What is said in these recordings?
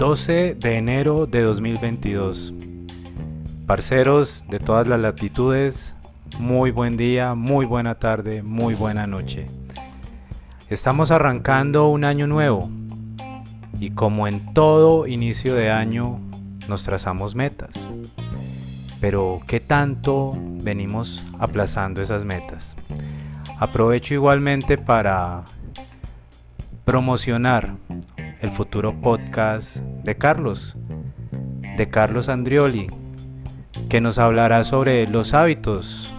12 de enero de 2022. Parceros de todas las latitudes, muy buen día, muy buena tarde, muy buena noche. Estamos arrancando un año nuevo y como en todo inicio de año nos trazamos metas. Pero ¿qué tanto venimos aplazando esas metas? Aprovecho igualmente para promocionar el futuro podcast de Carlos, de Carlos Andrioli, que nos hablará sobre los hábitos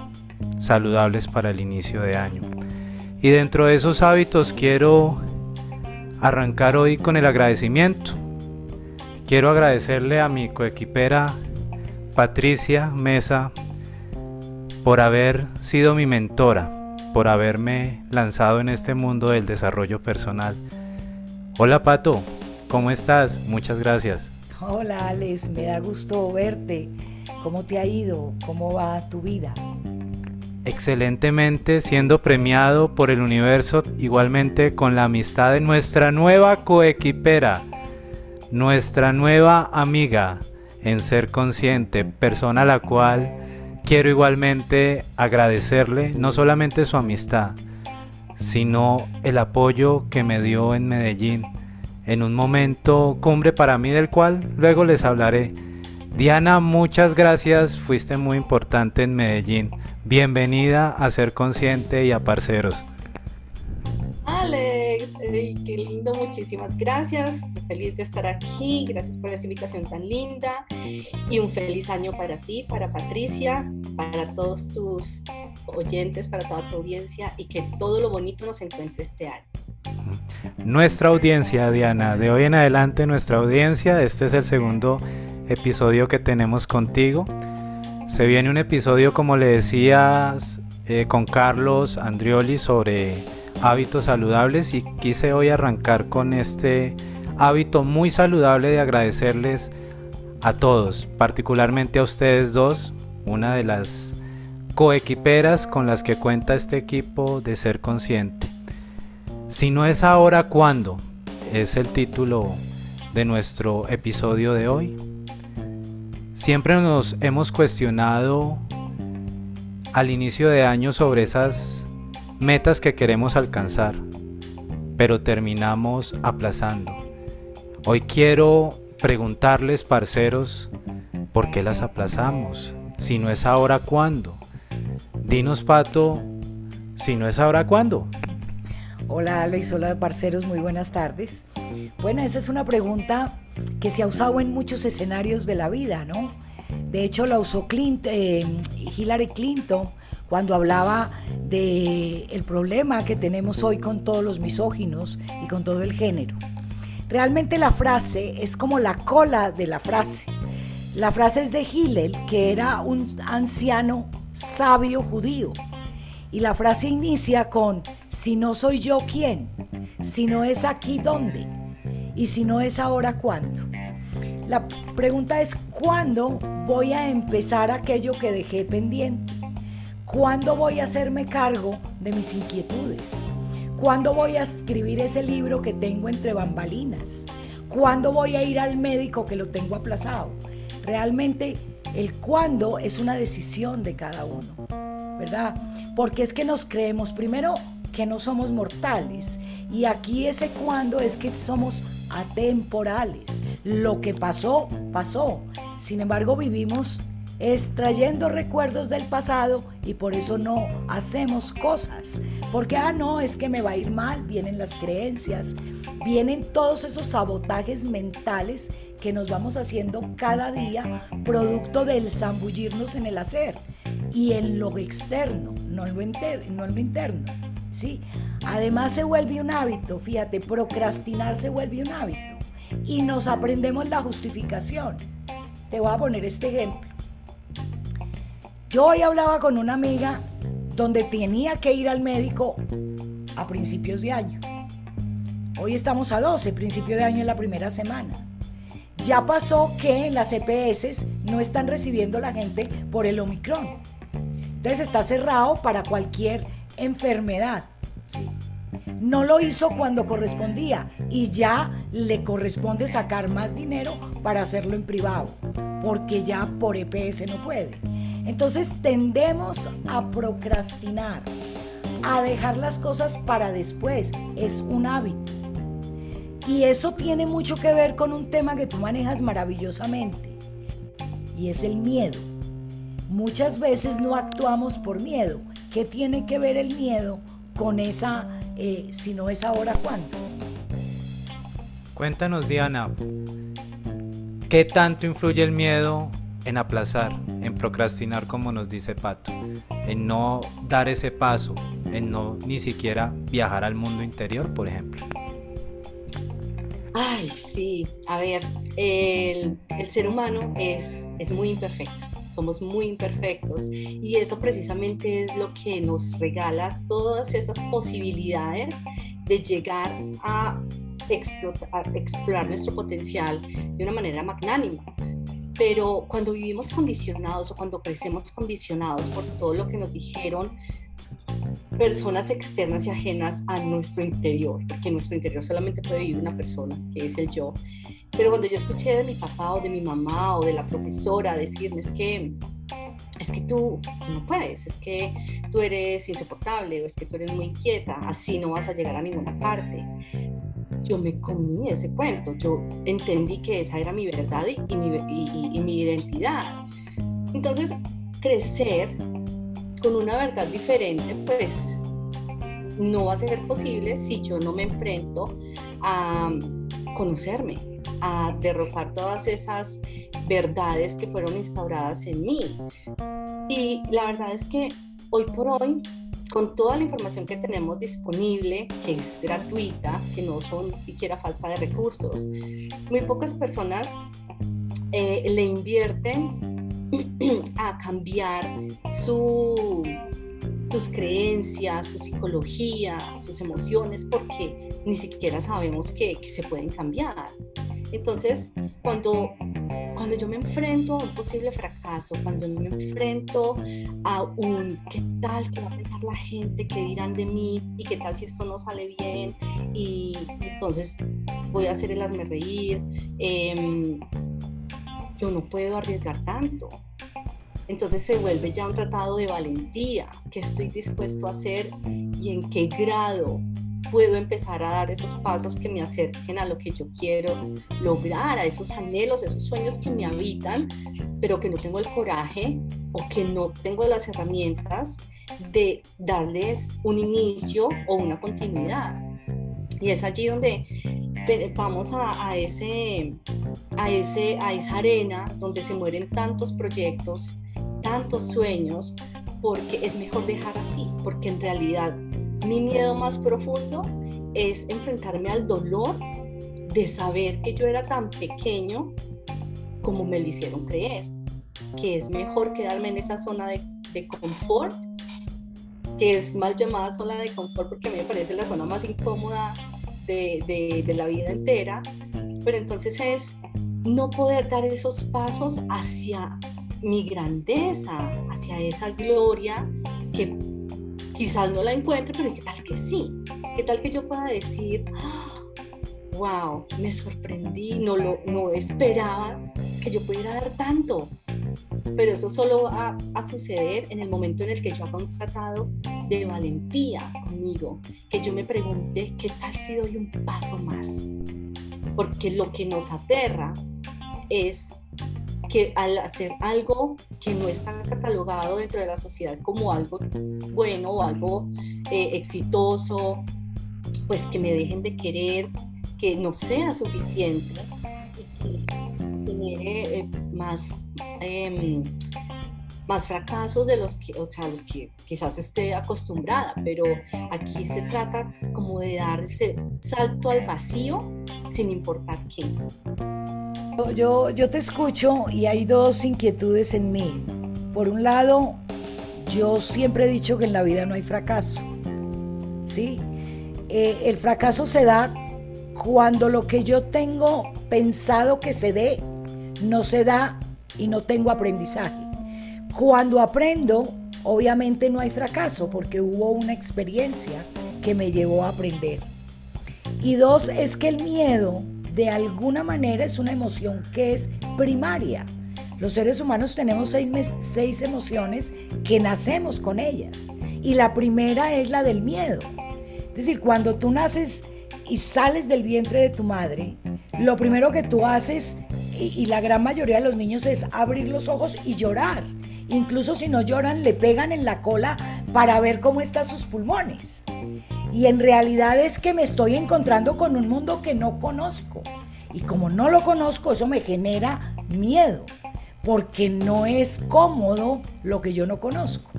saludables para el inicio de año. Y dentro de esos hábitos quiero arrancar hoy con el agradecimiento. Quiero agradecerle a mi coequipera Patricia Mesa por haber sido mi mentora, por haberme lanzado en este mundo del desarrollo personal Hola Pato, ¿cómo estás? Muchas gracias. Hola Alex, me da gusto verte. ¿Cómo te ha ido? ¿Cómo va tu vida? Excelentemente, siendo premiado por el universo igualmente con la amistad de nuestra nueva coequipera, nuestra nueva amiga en ser consciente, persona a la cual quiero igualmente agradecerle no solamente su amistad, sino el apoyo que me dio en Medellín, en un momento cumbre para mí del cual luego les hablaré. Diana, muchas gracias, fuiste muy importante en Medellín. Bienvenida a Ser Consciente y a Parceros. Alex, qué lindo, muchísimas gracias. Feliz de estar aquí, gracias por esta invitación tan linda y un feliz año para ti, para Patricia, para todos tus oyentes, para toda tu audiencia y que todo lo bonito nos encuentre este año. Nuestra audiencia, Diana, de hoy en adelante nuestra audiencia, este es el segundo episodio que tenemos contigo. Se viene un episodio, como le decías, eh, con Carlos Andrioli sobre hábitos saludables y quise hoy arrancar con este hábito muy saludable de agradecerles a todos, particularmente a ustedes dos, una de las coequiperas con las que cuenta este equipo de ser consciente. Si no es ahora, ¿cuándo? Es el título de nuestro episodio de hoy. Siempre nos hemos cuestionado al inicio de año sobre esas metas que queremos alcanzar, pero terminamos aplazando. Hoy quiero preguntarles, parceros, ¿por qué las aplazamos? Si no es ahora, ¿cuándo? Dinos, Pato, si no es ahora, ¿cuándo? Hola Alex, hola parceros, muy buenas tardes. Bueno, esa es una pregunta que se ha usado en muchos escenarios de la vida, ¿no? De hecho, la usó eh, Hillary Clinton cuando hablaba de el problema que tenemos hoy con todos los misóginos y con todo el género. Realmente la frase es como la cola de la frase. La frase es de Hillel, que era un anciano sabio judío. Y la frase inicia con, si no soy yo, ¿quién? Si no es aquí, ¿dónde? Y si no es ahora, ¿cuándo? La pregunta es, ¿cuándo voy a empezar aquello que dejé pendiente? ¿Cuándo voy a hacerme cargo de mis inquietudes? ¿Cuándo voy a escribir ese libro que tengo entre bambalinas? ¿Cuándo voy a ir al médico que lo tengo aplazado? Realmente el cuándo es una decisión de cada uno, ¿verdad? Porque es que nos creemos primero que no somos mortales y aquí ese cuándo es que somos atemporales. Lo que pasó, pasó. Sin embargo, vivimos extrayendo recuerdos del pasado y por eso no hacemos cosas. Porque, ah, no, es que me va a ir mal, vienen las creencias, vienen todos esos sabotajes mentales que nos vamos haciendo cada día producto del zambullirnos en el hacer y en lo externo, no en lo, no en lo interno. ¿sí? Además se vuelve un hábito, fíjate, procrastinar se vuelve un hábito y nos aprendemos la justificación. Te voy a poner este ejemplo. Yo hoy hablaba con una amiga donde tenía que ir al médico a principios de año. Hoy estamos a 12, principio de año en la primera semana. Ya pasó que en las EPS no están recibiendo la gente por el Omicron. Entonces está cerrado para cualquier enfermedad. No lo hizo cuando correspondía y ya le corresponde sacar más dinero para hacerlo en privado, porque ya por EPS no puede. Entonces tendemos a procrastinar, a dejar las cosas para después. Es un hábito. Y eso tiene mucho que ver con un tema que tú manejas maravillosamente, y es el miedo. Muchas veces no actuamos por miedo. ¿Qué tiene que ver el miedo con esa, eh, si no es ahora, cuándo? Cuéntanos, Diana, ¿qué tanto influye el miedo en aplazar, en procrastinar, como nos dice Pato, en no dar ese paso, en no ni siquiera viajar al mundo interior, por ejemplo? Ay, sí, a ver, el, ser humano es, es muy imperfecto, somos muy imperfectos y eso precisamente es lo que nos regala todas esas posibilidades de llegar a, explotar, explorar nuestro potencial de una manera magnánima. Pero cuando vivimos condicionados o cuando crecemos condicionados por todo lo que nos dijeron personas externas y ajenas a nuestro interior, porque en nuestro interior solamente puede vivir una persona, que es el yo. Pero cuando yo escuché de mi papá o de mi mamá o de la profesora decirme es que es que tú, no puedes, es que tú eres insoportable o es que tú eres muy inquieta, así no vas a llegar a ninguna parte. Yo me comí ese cuento, yo entendí que esa era mi verdad y, mi, y mi identidad. Entonces, crecer con una verdad diferente, pues no va a ser posible si yo no me enfrento a conocerme, a derrocar todas esas verdades que fueron instauradas en mí. Y la verdad es que hoy por hoy, con toda la información que tenemos disponible, que es gratuita, que no son siquiera falta de recursos, muy pocas personas eh, le invierten a cambiar su, sus creencias, su psicología, sus emociones, porque ni siquiera sabemos que, se pueden cambiar. Entonces, cuando, cuando yo me enfrento a un posible fracaso, cuando me enfrento a un qué tal que va a pensar la gente, qué dirán de mí y qué tal si esto no sale bien, y entonces voy a hacer el hazme reír. Eh, yo no puedo arriesgar tanto. Entonces se vuelve ya un tratado de valentía, qué estoy dispuesto a hacer y en qué grado puedo empezar a dar esos pasos que me acerquen a lo que yo quiero lograr, a esos anhelos, esos sueños que me habitan, pero que no tengo el coraje o que no tengo las herramientas de darles un inicio o una continuidad. Y es allí donde vamos a, ese, a, ese, a esa arena donde se mueren tantos proyectos, tantos sueños, porque es mejor dejar así, porque en realidad mi miedo más profundo es enfrentarme al dolor de saber que yo era tan pequeño como me lo hicieron creer, que es mejor quedarme en esa zona de, de confort, que es mal llamada zona de confort porque me parece la zona más incómoda de, de, la vida entera, pero entonces es no poder dar esos pasos hacia mi grandeza, hacia esa gloria que quizás no la encuentre, pero qué tal que sí, qué tal que yo pueda decir, wow, me sorprendí, no lo no esperaba que yo pudiera dar tanto, pero eso solo va a suceder en el momento en el que yo haga un tratado de valentía conmigo, que yo me pregunte qué tal si doy un paso más. Porque lo que nos aterra es que al hacer algo que no está catalogado dentro de la sociedad como algo bueno o algo eh, exitoso, pues que me dejen de querer, que no sea suficiente y que genere eh, más, em, más fracasos de los que, o sea, los que quizás esté acostumbrada, pero aquí se trata como de dar ese salto al vacío sin importar qué. Yo, yo te escucho y hay dos inquietudes en mí. Por un lado, yo siempre he dicho que en la vida no hay fracaso. ¿Sí? Eh, el fracaso se da cuando lo que yo tengo pensado que se dé no se da y no tengo aprendizaje. Cuando aprendo, obviamente no hay fracaso porque hubo una experiencia que me llevó a aprender. Y dos, es que el miedo de alguna manera es una emoción que es primaria. Los seres humanos tenemos seis, seis emociones que nacemos con ellas. Y la primera es la del miedo. Es decir, cuando tú naces y sales del vientre de tu madre, lo primero que tú haces, y, la gran mayoría de los niños, es abrir los ojos y llorar. Incluso si no lloran, le pegan en la cola para ver cómo están sus pulmones. Y en realidad es que me estoy encontrando con un mundo que no conozco. Y como no lo conozco, eso me genera miedo, porque no es cómodo lo que yo no conozco.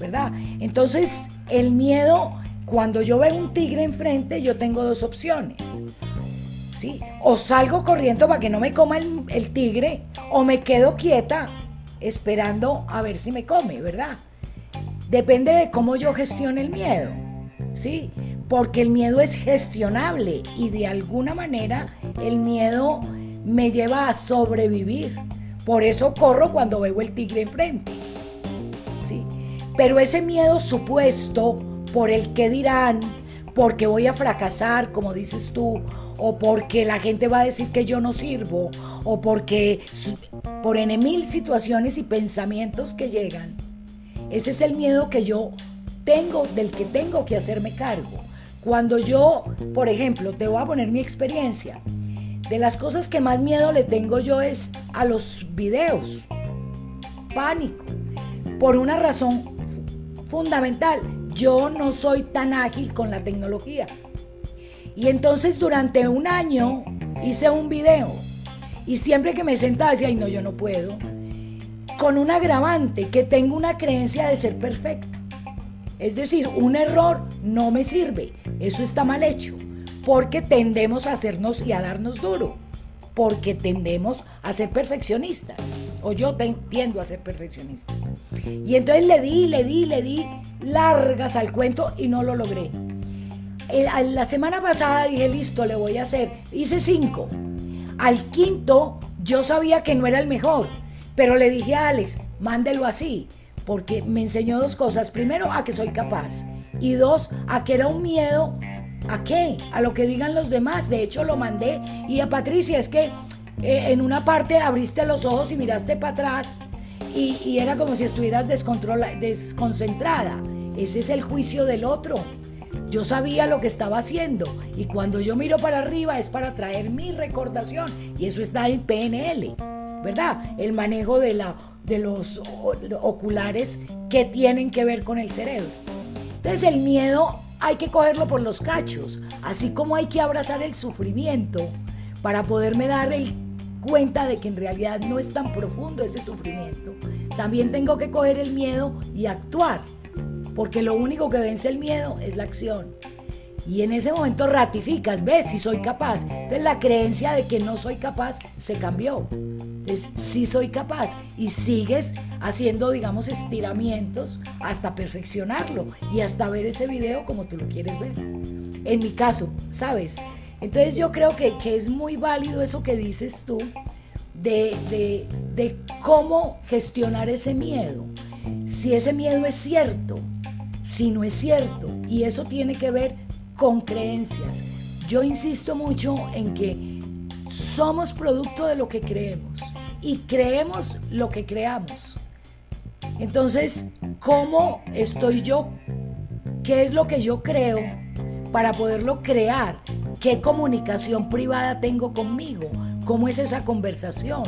¿Verdad? Entonces, el miedo, cuando yo veo un tigre enfrente, yo tengo dos opciones. ¿Sí? O salgo corriendo para que no me coma el, el tigre, o me quedo quieta esperando a ver si me come, ¿verdad? Depende de cómo yo gestione el miedo, ¿sí? Porque el miedo es gestionable y de alguna manera el miedo me lleva a sobrevivir. Por eso corro cuando veo el tigre enfrente, ¿sí? Pero ese miedo supuesto por el que dirán, porque voy a fracasar, como dices tú, o porque la gente va a decir que yo no sirvo, o porque por en mil situaciones y pensamientos que llegan. Ese es el miedo que yo tengo, del que tengo que hacerme cargo. Cuando yo, por ejemplo, te voy a poner mi experiencia, de las cosas que más miedo le tengo yo es a los videos. Pánico. Por una razón fundamental. Yo no soy tan ágil con la tecnología. Y entonces durante un año hice un video y siempre que me sentaba decía, ay no, yo no puedo. Con un agravante, que tengo una creencia de ser perfecta. Es decir, un error no me sirve. Eso está mal hecho. Porque tendemos a hacernos y a darnos duro. Porque tendemos a ser perfeccionistas. O yo tiendo a ser perfeccionista. Y entonces le di, le di, le di largas al cuento y no lo logré la semana pasada dije, listo, le voy a hacer. Hice cinco. Al quinto, yo sabía que no era el mejor, pero le dije a Alex, mándelo así, porque me enseñó dos cosas. Primero, a que soy capaz. Y dos, a que era un miedo. ¿A qué? A lo que digan los demás. De hecho, lo mandé. Y a Patricia, es que eh, en una parte abriste los ojos y miraste para atrás. Y, y era como si estuvieras desconcentrada. Ese es el juicio del otro. Yo sabía lo que estaba haciendo y cuando yo miro para arriba es para traer mi recordación y eso está en PNL, ¿verdad? El manejo de, la, de los oculares que tienen que ver con el cerebro. Entonces el miedo hay que cogerlo por los cachos, así como hay que abrazar el sufrimiento para poderme dar el cuenta de que en realidad no es tan profundo ese sufrimiento. También tengo que coger el miedo y actuar porque lo único que vence el miedo es la acción. Y en ese momento ratificas, ves si soy capaz. Entonces la creencia de que no soy capaz se cambió. Entonces sí soy capaz y sigues haciendo, digamos, estiramientos hasta perfeccionarlo y hasta ver ese video como tú lo quieres ver. En mi caso, ¿sabes? Entonces yo creo que, es muy válido eso que dices tú de, de, de cómo gestionar ese miedo. Si ese miedo es cierto, si no es cierto. Y eso tiene que ver con creencias. Yo insisto mucho en que somos producto de lo que creemos y creemos lo que creamos. Entonces, ¿cómo estoy yo? ¿Qué es lo que yo creo para poderlo crear? ¿Qué comunicación privada tengo conmigo? ¿Cómo es esa conversación?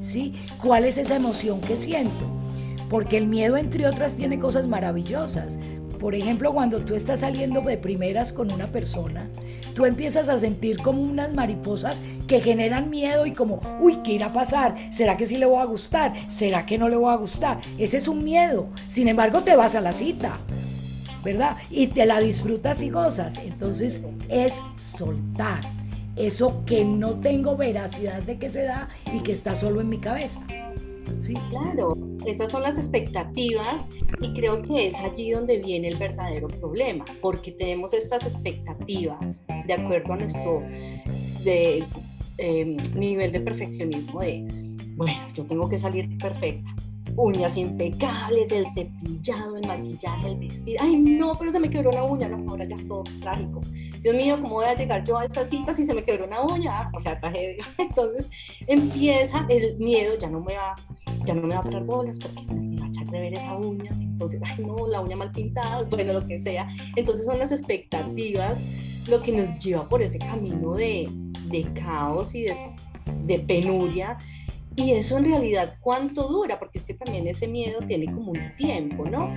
¿Sí? ¿Cuál es esa emoción que siento? Porque el miedo, entre otras, tiene cosas maravillosas. Por ejemplo, cuando tú estás saliendo de primeras con una persona, tú empiezas a sentir como unas mariposas que generan miedo y como, uy, ¿qué irá a pasar? ¿Será que sí le voy a gustar? ¿Será que no le voy a gustar? Ese es un miedo. Sin embargo, te vas a la cita, ¿verdad? Y te la disfrutas y gozas. Entonces es soltar eso que no tengo veracidad de que se da y que está solo en mi cabeza. ¿Sí? Claro, esas son las expectativas y creo que es allí donde viene el verdadero problema, porque tenemos estas expectativas de acuerdo a nuestro em, nivel de perfeccionismo de, bueno, yo tengo que salir perfecta. uñas impecables, el cepillado, el maquillaje, el vestido. Ay, no, pero se me quebró una uña, no, ahora ya todo trágico. Dios mío, ¿cómo voy a llegar yo a esa cita si se me quebró una uña? O sea, tragedia. Entonces empieza el miedo, ya no me va, ya no me va a parar bolas porque me va a echar de ver esa uña. Entonces, ay, no, la uña mal pintada, bueno, lo que sea. Entonces son las expectativas lo que nos lleva por ese camino de, de caos y de, de penuria y eso en realidad, ¿cuánto dura? Porque es que también ese miedo tiene como un tiempo, ¿no?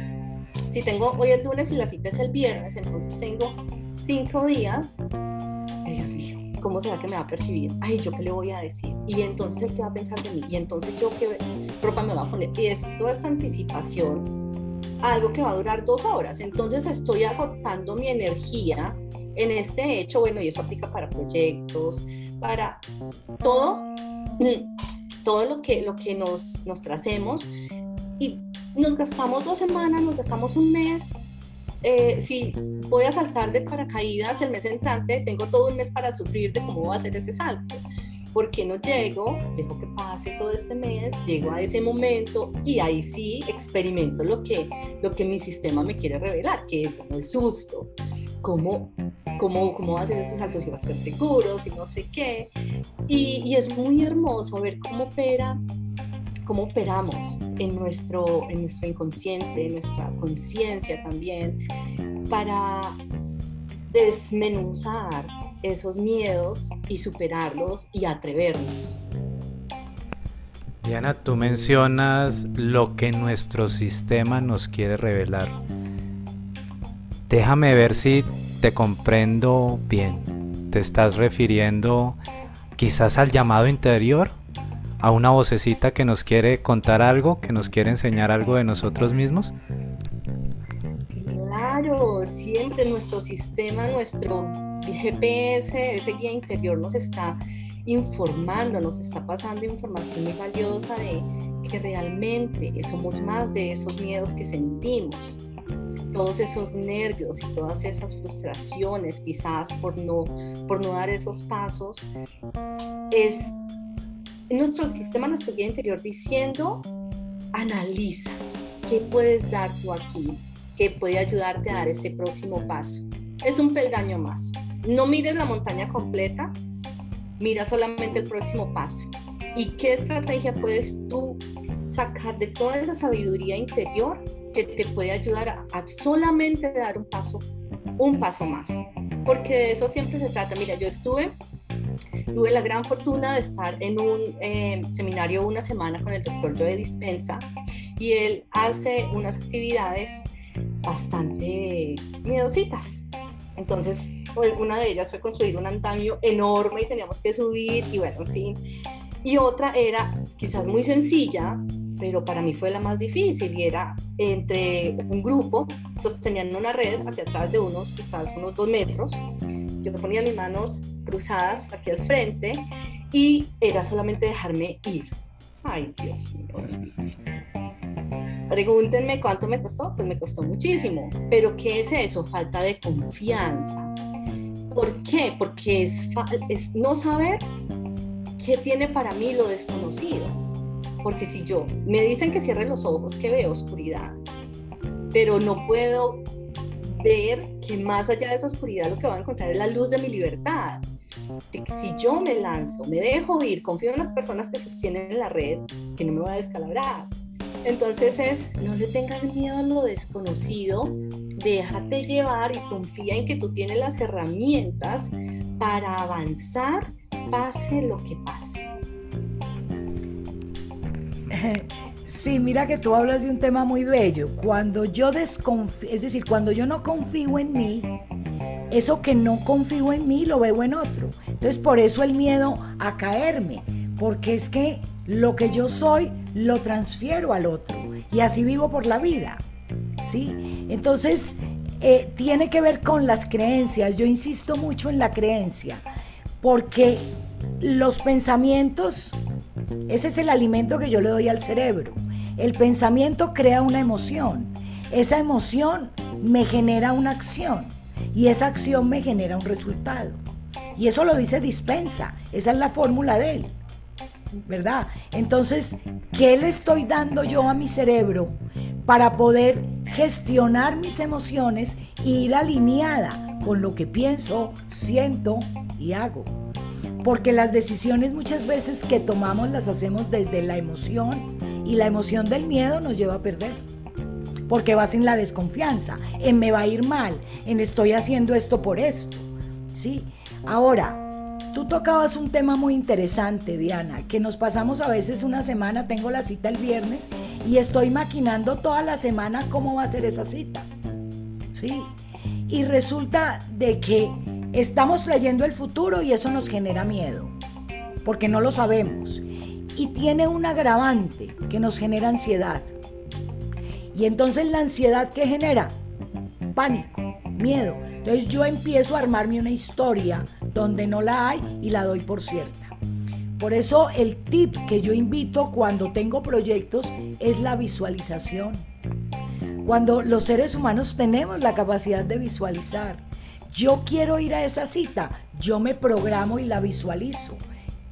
Si tengo, hoy es lunes y la cita es el viernes, entonces tengo cinco días. Ay, Dios mío, ¿cómo será que me va a percibir? Ay, ¿yo qué le voy a decir? Y entonces el que va a pensar de mí, y entonces yo qué ropa me va a poner. Y es toda esta anticipación, algo que va a durar dos horas. Entonces estoy agotando mi energía en este hecho, bueno, y eso aplica para proyectos, para todo todo lo que, lo que nos, nos tracemos y nos gastamos dos semanas, nos gastamos un mes. Eh, si voy a saltar de paracaídas el mes entrante, tengo todo un mes para sufrir de cómo va a ser ese salto. porque no llego? Dejo que pase todo este mes, llego a ese momento y ahí sí experimento lo que, lo que mi sistema me quiere revelar, que es el susto, cómo cómo, cómo hacen esos saltos, si va a ser seguro, si no sé qué. Y, y, es muy hermoso ver cómo opera, cómo operamos en nuestro, en nuestro inconsciente, en nuestra conciencia también, para desmenuzar esos miedos y superarlos y atrevernos. Diana, tú mencionas lo que nuestro sistema nos quiere revelar. Déjame ver si te comprendo bien. ¿Te estás refiriendo quizás al llamado interior? ¿A una vocecita que nos quiere contar algo, que nos quiere enseñar algo de nosotros mismos? Claro, siempre nuestro sistema, nuestro GPS, ese guía interior nos está informando, nos está pasando información muy valiosa de que realmente somos más de esos miedos que sentimos todos esos nervios y todas esas frustraciones quizás por no, por no dar esos pasos, es nuestro sistema, nuestro guía interior diciendo, analiza qué puedes dar tú aquí, qué puede ayudarte a dar ese próximo paso. Es un peldaño más. No mires la montaña completa, mira solamente el próximo paso. ¿Y qué estrategia puedes tú sacar de toda esa sabiduría interior que te puede ayudar a, solamente dar un paso, un paso más. Porque de eso siempre se trata. Mira, yo estuve, tuve la gran fortuna de estar en un eh, seminario una semana con el doctor Joe Dispensa y él hace unas actividades bastante miedositas. Entonces, una de ellas fue construir un andamio enorme y teníamos que subir y bueno, en fin. Y otra era quizás muy sencilla, pero para mí fue la más difícil y era entre un grupo, sostenían una red hacia atrás de unos, quizás unos dos metros, yo ponía mis manos cruzadas aquí al frente y era solamente dejarme ir. Ay, Dios mío. Pregúntenme cuánto me costó, pues me costó muchísimo, pero ¿qué es eso? Falta de confianza. ¿Por qué? Porque es, es no saber qué tiene para mí lo desconocido porque si yo me dicen que cierre los ojos, que veo oscuridad, pero no puedo que más allá de esa oscuridad lo que voy a encontrar es la luz de mi libertad. Si yo me lanzo, me dejo ir, confío en las personas que sostienen la red, que no me voy a descalabrar. Entonces es, no le tengas miedo a lo desconocido, déjate llevar y confía en que tú tienes las herramientas para avanzar, pase lo que pase. Sí, mira que tú hablas de un tema muy bello. Cuando yo desconfío, es decir, cuando yo no confío en mí, eso que no confío en mí lo veo en otro. Entonces, por eso el miedo a caerme, porque es que lo que yo soy lo transfiero al otro y así vivo por la vida. ¿Sí? Entonces, eh, tiene que ver con las creencias. Yo insisto mucho en la creencia, porque los pensamientos ese es el alimento que yo le doy al cerebro. El pensamiento crea una emoción. Esa emoción me genera una acción y esa acción me genera un resultado. Y eso lo dice Dispensa. Esa es la fórmula de él. ¿verdad? Entonces, ¿qué le estoy dando yo a mi cerebro para poder gestionar mis emociones e ir alineada con lo que pienso, siento y hago? Porque las decisiones muchas veces que tomamos las hacemos desde la emoción y la emoción del miedo nos lleva a perder. Porque vas en la desconfianza, en me va a ir mal, en estoy haciendo esto por esto. ¿Sí? Ahora, Tú tocabas un tema muy interesante, Diana, que nos pasamos a veces una semana, tengo la cita el viernes y estoy maquinando toda la semana cómo va a ser esa cita. Sí. Y resulta de que estamos trayendo el futuro y eso nos genera miedo, porque no lo sabemos. Y tiene un agravante que nos genera ansiedad. Y entonces la ansiedad que genera pánico, miedo. Entonces yo empiezo a armarme una historia donde no la hay y la doy por cierta. Por eso el tip que yo invito cuando tengo proyectos es la visualización. Cuando los seres humanos tenemos la capacidad de visualizar. Yo quiero ir a esa cita, yo me programo y la visualizo.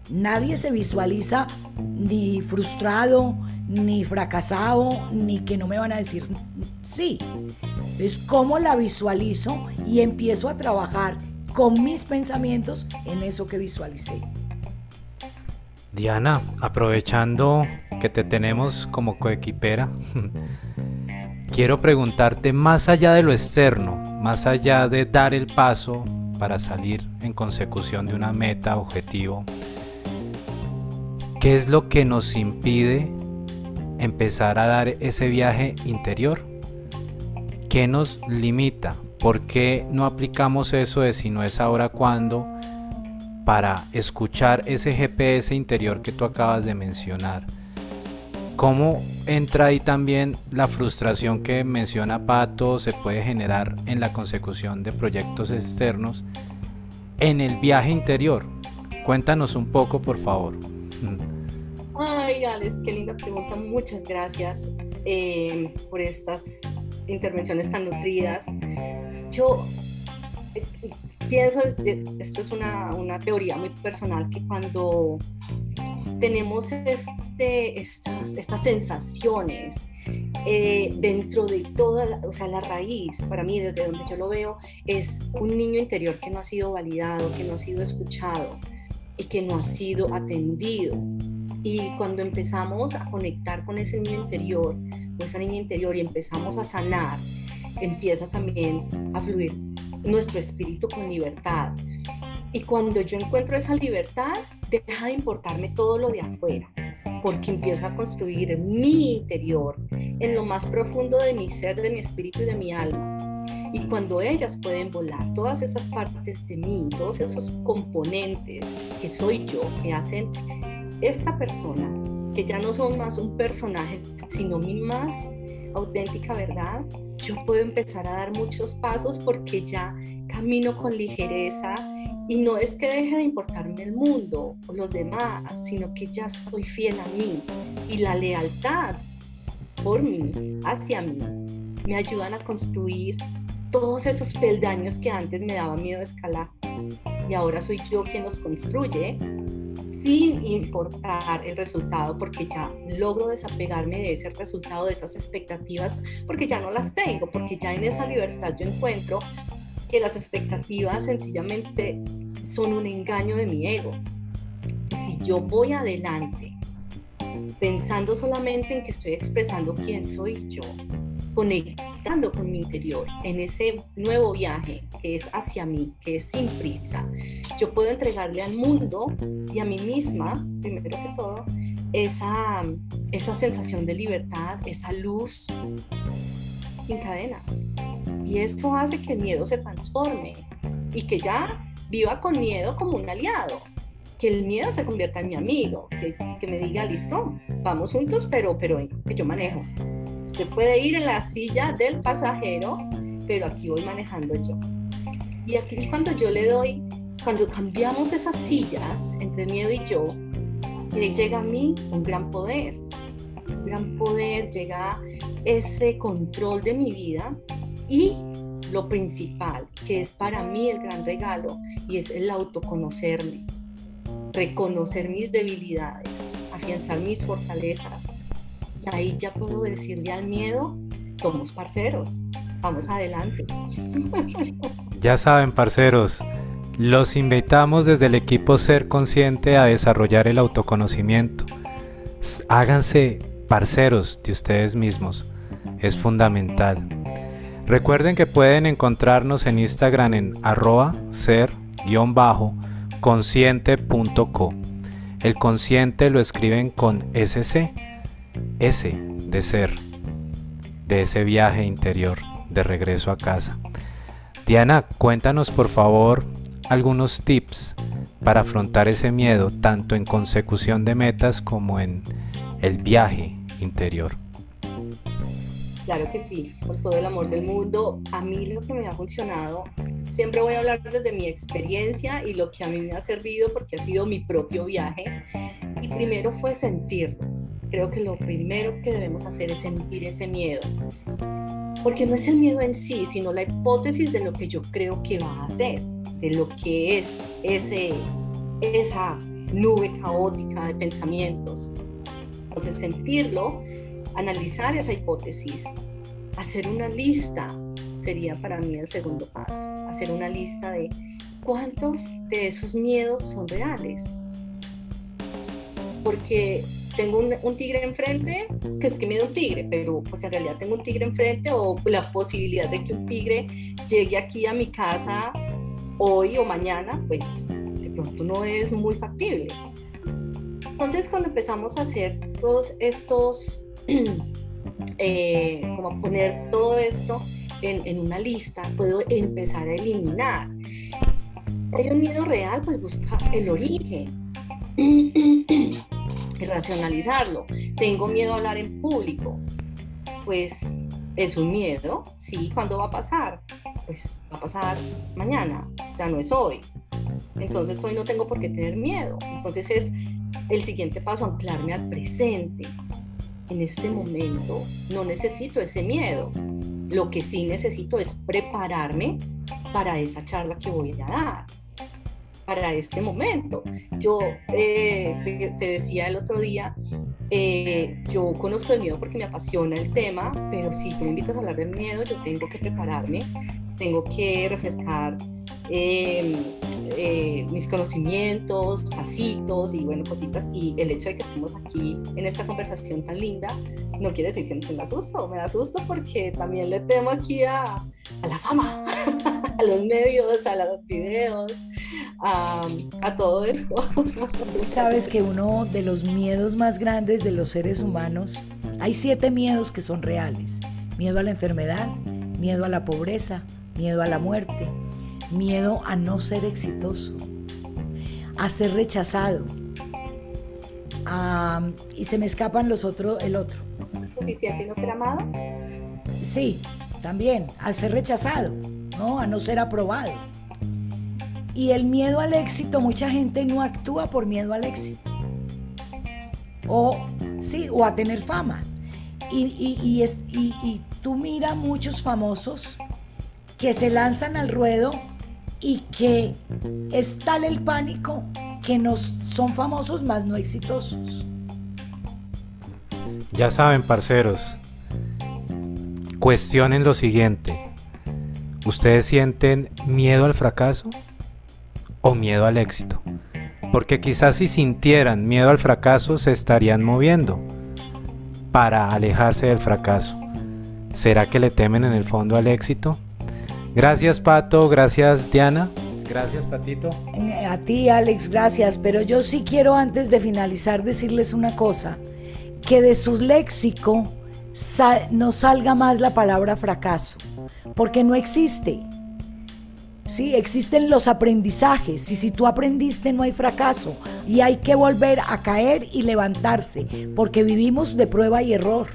Nadie se visualiza ni frustrado, ni fracasado, ni que no me van a decir sí. Es cómo la visualizo y empiezo a trabajar con mis pensamientos en eso que visualicé. Diana, aprovechando que te tenemos como coequipera, quiero preguntarte más allá de lo externo, más allá de dar el paso para salir en consecución de una meta, objetivo, ¿qué es lo que nos impide empezar a dar ese viaje interior? ¿Qué nos limita? ¿Por qué no aplicamos eso de si no es ahora cuando para escuchar ese GPS interior que tú acabas de mencionar? ¿Cómo entra ahí también la frustración que menciona Pato se puede generar en la consecución de proyectos externos en el viaje interior? Cuéntanos un poco, por favor. Ay, Qué linda pregunta. Muchas gracias eh, por estas intervenciones tan nutridas. Yo eh, pienso, esto es una, una, teoría muy personal, que cuando tenemos este, estas, estas sensaciones eh, dentro de toda, o sea, la raíz, para mí, desde donde yo lo veo, es un niño interior que no ha sido validado, que no ha sido escuchado y que no ha sido atendido. Y cuando empezamos a conectar con ese niño interior, con esa niña interior y empezamos a sanar, empieza también a fluir nuestro espíritu con libertad. Y cuando yo encuentro esa libertad, deja de importarme todo lo de afuera, porque empiezo a construir mi interior en lo más profundo de mi ser, de mi espíritu y de mi alma. Y cuando ellas pueden volar, todas esas partes de mí, todos esos componentes que soy yo, que hacen esta persona, que ya no son más un personaje, sino mi más auténtica verdad, yo puedo empezar a dar muchos pasos porque ya camino con ligereza y no es que deje de importarme el mundo o los demás, sino que ya estoy fiel a mí y la lealtad por mí, hacia mí, me ayudan a construir todos esos peldaños que antes me daba miedo escalar. Y ahora soy yo quien los construye sin importar el resultado, porque ya logro desapegarme de ese resultado, de esas expectativas, porque ya no las tengo, porque ya en esa libertad yo encuentro que las expectativas sencillamente son un engaño de mi ego. si yo voy adelante pensando solamente en que estoy expresando quién soy yo, conectando con mi interior en ese nuevo viaje que es hacia mí, que es sin prisa, yo puedo entregarle al mundo y a mí misma, primero que todo, esa, esa sensación de libertad, esa luz sin cadenas. Y esto hace que el miedo se transforme y que ya viva con miedo como un aliado, que el miedo se convierta en mi amigo, que, que me diga, listo, vamos juntos, pero, pero yo manejo Usted puede ir en la silla del pasajero, pero aquí voy manejando yo. Y aquí cuando yo le doy, cuando cambiamos esas sillas entre miedo y yo, llega a mí un gran poder. Un gran poder, llega ese control de mi vida y lo principal, que es para mí el gran regalo, y es el autoconocerme, reconocer mis debilidades, afianzar mis fortalezas. Ahí ya puedo decirle al miedo, somos parceros, vamos adelante. Ya saben, parceros, los invitamos desde el equipo Ser Consciente a desarrollar el autoconocimiento. Háganse parceros de ustedes mismos. Es fundamental. Recuerden que pueden encontrarnos en Instagram en arroba ser-consciente.co. El consciente lo escriben con SC, S de ser, de ese viaje interior de regreso a casa. Diana, cuéntanos por favor algunos tips para afrontar ese miedo tanto en consecución de metas como en el viaje interior. Claro que sí, con todo el amor del mundo. A mí lo que me ha funcionado, siempre voy a hablar desde mi experiencia y lo que a mí me ha servido porque ha sido mi propio viaje. Y primero fue sentirlo. Creo que lo primero que debemos hacer es sentir ese miedo porque no es el miedo en sí, sino la hipótesis de lo que yo creo que va a hacer, de lo que es ese, esa nube caótica de pensamientos. Entonces, sentirlo, analizar esa hipótesis, hacer una lista, sería para mí el segundo paso, hacer una lista de cuántos de esos miedos son reales. Porque tengo un, tigre enfrente, que es que me da un tigre, pero pues en realidad tengo un tigre enfrente o la posibilidad de que un tigre llegue aquí a mi casa hoy o mañana, pues de pronto no es muy factible. Entonces cuando empezamos a hacer todos estos, eh, como poner todo esto en, en una lista, puedo empezar a eliminar. Hay un miedo real, pues busca el origen. racionalizarlo. Tengo miedo a hablar en público. Pues es un miedo, sí, ¿cuándo va a pasar? Pues va a pasar mañana, o sea, no es hoy. Entonces hoy no tengo por qué tener miedo. Entonces es el siguiente paso, anclarme al presente. En este momento no necesito ese miedo. Lo que sí necesito es prepararme para esa charla que voy a dar para este momento. Yo eh, te, decía el otro día, eh, yo conozco el miedo porque me apasiona el tema, pero si tú me invitas a hablar del miedo, yo tengo que prepararme, tengo que refrescar em, eh, mis conocimientos, pasitos y bueno, cositas. Y el hecho de que estemos aquí en esta conversación tan linda no quiere decir que no tenga susto, me da susto porque también le temo aquí a, a la fama, a los medios, a los videos, a, todo esto. Sabes que uno de los miedos más grandes de los seres humanos, hay siete miedos que son reales. Miedo a la enfermedad, miedo a la pobreza, miedo a la muerte, miedo a no ser exitoso, a ser rechazado. y se me escapan los otros, el otro. ¿Suficiente no ser amado? Sí, también, al ser rechazado, ¿no? A no ser aprobado. Y el miedo al éxito, mucha gente no actúa por miedo al éxito. O sí, o a tener fama. Y, y, tú mira muchos famosos que se lanzan al ruedo y que es tal el pánico que nos son famosos más no exitosos. Ya saben, parceros, cuestionen lo siguiente. ¿Ustedes sienten miedo al fracaso? o miedo al éxito. Porque quizás si sintieran miedo al fracaso se estarían moviendo para alejarse del fracaso. ¿Será que le temen en el fondo al éxito? Gracias Pato, gracias Diana, gracias Patito. Eh, a ti Alex, gracias, pero yo sí quiero antes de finalizar decirles una cosa, que de su léxico no salga más la palabra fracaso, porque no existe. Sí, existen los aprendizajes y si tú aprendiste no hay fracaso y hay que volver a caer y levantarse porque vivimos de prueba y error.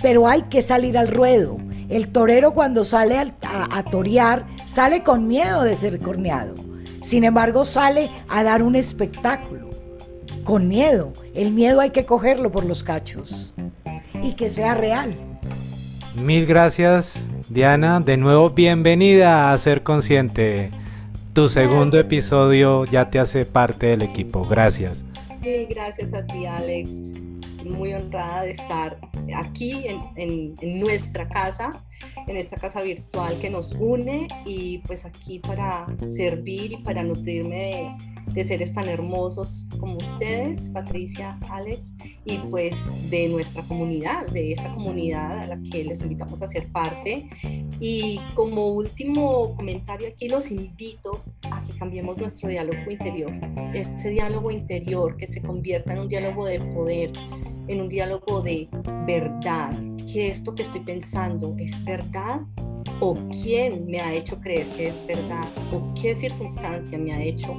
Pero hay que salir al ruedo. El torero cuando sale a, a torear sale con miedo de ser corneado. Sin embargo sale a dar un espectáculo. Con miedo. El miedo hay que cogerlo por los cachos y que sea real. Mil gracias Diana, de nuevo bienvenida a Ser Consciente. Tu segundo episodio ya te hace parte del equipo. Gracias. Sí, gracias a ti, Alex. Muy honrada de estar aquí en, en, nuestra casa, en esta casa virtual que nos une y pues aquí para servir y para nutrirme de, de seres tan hermosos como ustedes, Patricia, Alex, y pues de nuestra comunidad, de esta comunidad a la que les invitamos a ser parte. Y como último comentario aquí los invito a que cambiemos nuestro diálogo interior, ese diálogo interior que se convierta en un diálogo de poder, en un diálogo de verdad, que esto que estoy pensando es verdad o quién me ha hecho creer que es verdad o qué circunstancia me ha hecho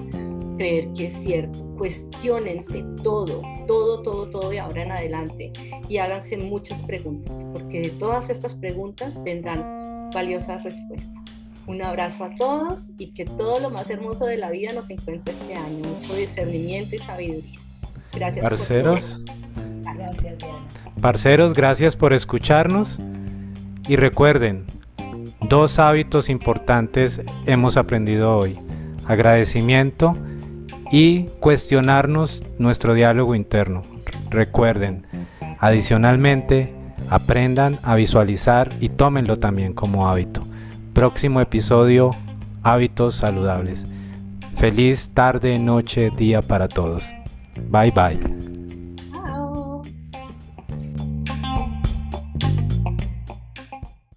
creer que es cierto. Cuestiónense todo, todo, todo, todo de ahora en adelante y háganse muchas preguntas, porque de todas estas preguntas vendrán valiosas respuestas. Un abrazo a todos y que todo lo más hermoso de la vida nos encuentre este año. Mucho discernimiento y sabiduría. Gracias. Parceros. Parceros, gracias por escucharnos. Y recuerden, dos hábitos importantes hemos aprendido hoy. Agradecimiento y cuestionarnos nuestro diálogo interno. Recuerden, adicionalmente, aprendan a visualizar y tómenlo también como hábito. Próximo episodio, hábitos saludables. Feliz tarde, noche, día para todos. Bye bye.